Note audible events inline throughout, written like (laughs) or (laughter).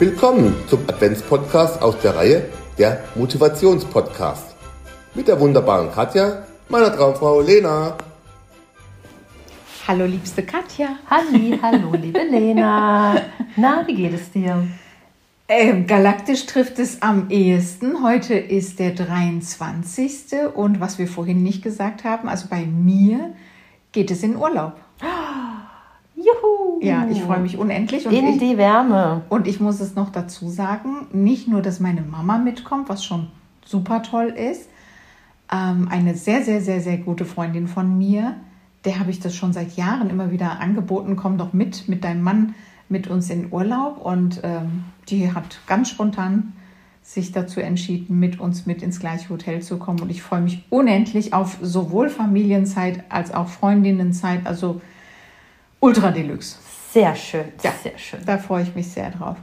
Willkommen zum Adventspodcast aus der Reihe der Motivationspodcast. Mit der wunderbaren Katja, meiner Traumfrau Lena. Hallo liebste Katja. Halli, hallo liebe Lena. (laughs) Na, wie geht es dir? Ähm, galaktisch trifft es am ehesten. Heute ist der 23. Und was wir vorhin nicht gesagt haben, also bei mir geht es in Urlaub. Ja, ich freue mich unendlich. Und In ich, die Wärme. und ich muss es noch dazu sagen, nicht nur, dass meine Mama mitkommt, was schon super toll ist, ähm, eine sehr, sehr, sehr, sehr gute Freundin von mir, der habe ich das schon seit Jahren immer wieder angeboten, komm doch mit, mit deinem Mann mit uns in Urlaub. Und ähm, die hat ganz spontan sich dazu entschieden, mit uns mit ins gleiche Hotel zu kommen. Und ich freue mich unendlich auf sowohl Familienzeit als auch Freundinnenzeit, also ultra deluxe. Sehr schön, Ja. sehr schön. Da freue ich mich sehr drauf.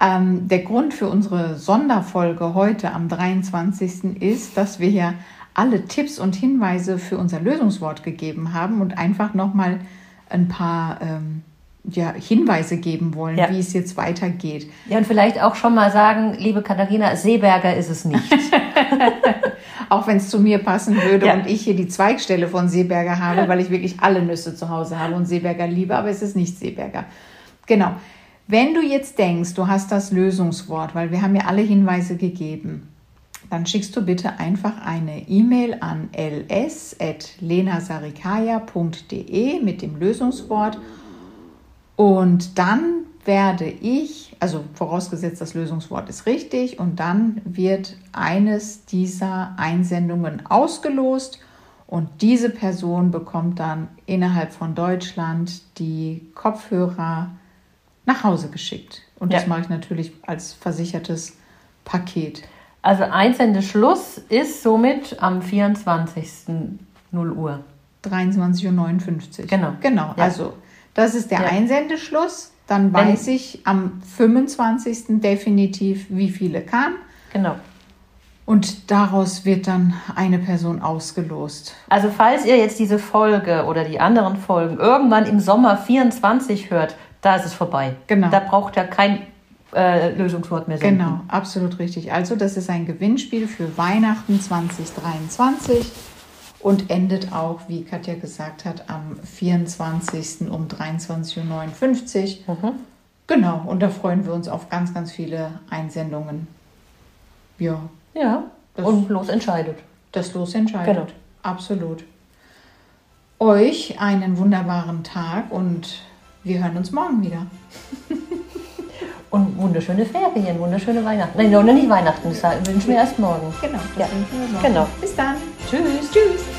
Ähm, der Grund für unsere Sonderfolge heute am 23. ist, dass wir ja alle Tipps und Hinweise für unser Lösungswort gegeben haben und einfach nochmal ein paar ähm, ja, Hinweise geben wollen, Ja. wie es jetzt weitergeht. Ja, und vielleicht auch schon mal sagen, liebe Katharina, Seeberger ist es nicht. (laughs) Auch wenn es zu mir passen würde Ja. und ich hier die Zweigstelle von Seeberger habe, weil ich wirklich alle Nüsse zu Hause habe und Seeberger liebe, aber es ist nicht Seeberger. Genau. Wenn du jetzt denkst, du hast das Lösungswort, weil wir haben ja alle Hinweise gegeben, dann schickst du bitte einfach eine E-Mail an ls.lenasarikaya.de mit dem Lösungswort und dann werde ich, also vorausgesetzt das Lösungswort ist richtig, und dann wird eines dieser Einsendungen ausgelost und diese Person bekommt dann innerhalb von Deutschland die Kopfhörer nach Hause geschickt. Und das Ja. mache ich natürlich als versichertes Paket. Also Einsendeschluss ist somit am 24. 0 Uhr. 23.59 Uhr. Genau. Genau, Ja. also das ist der Ja. Einsendeschluss. Dann Wenn- weiß ich am 25. definitiv, wie viele kamen. Genau. Und daraus wird dann eine Person ausgelost. Also falls ihr jetzt diese Folge oder die anderen Folgen irgendwann im Sommer 24 hört, da ist es vorbei. Genau. Da braucht ihr kein äh, Lösungswort mehr senden. Genau, absolut richtig. Also das ist ein Gewinnspiel für Weihnachten 2023 und endet auch, wie Katja gesagt hat, am 24. um 23.59 Uhr. Mhm. Genau, und da freuen wir uns auf ganz, ganz viele Einsendungen. Ja, Ja. Das- Und los entscheidet. das Los entscheidet. Genau. Absolut. Euch einen wunderbaren Tag und wir hören uns morgen wieder. (laughs) Und wunderschöne Ferien, wunderschöne Weihnachten. Nein, noch nicht Weihnachten, das wünschen wir erst morgen. Genau, das Ja, wünschen wir morgen. genau. Bis dann. Tschüss. Tschüss.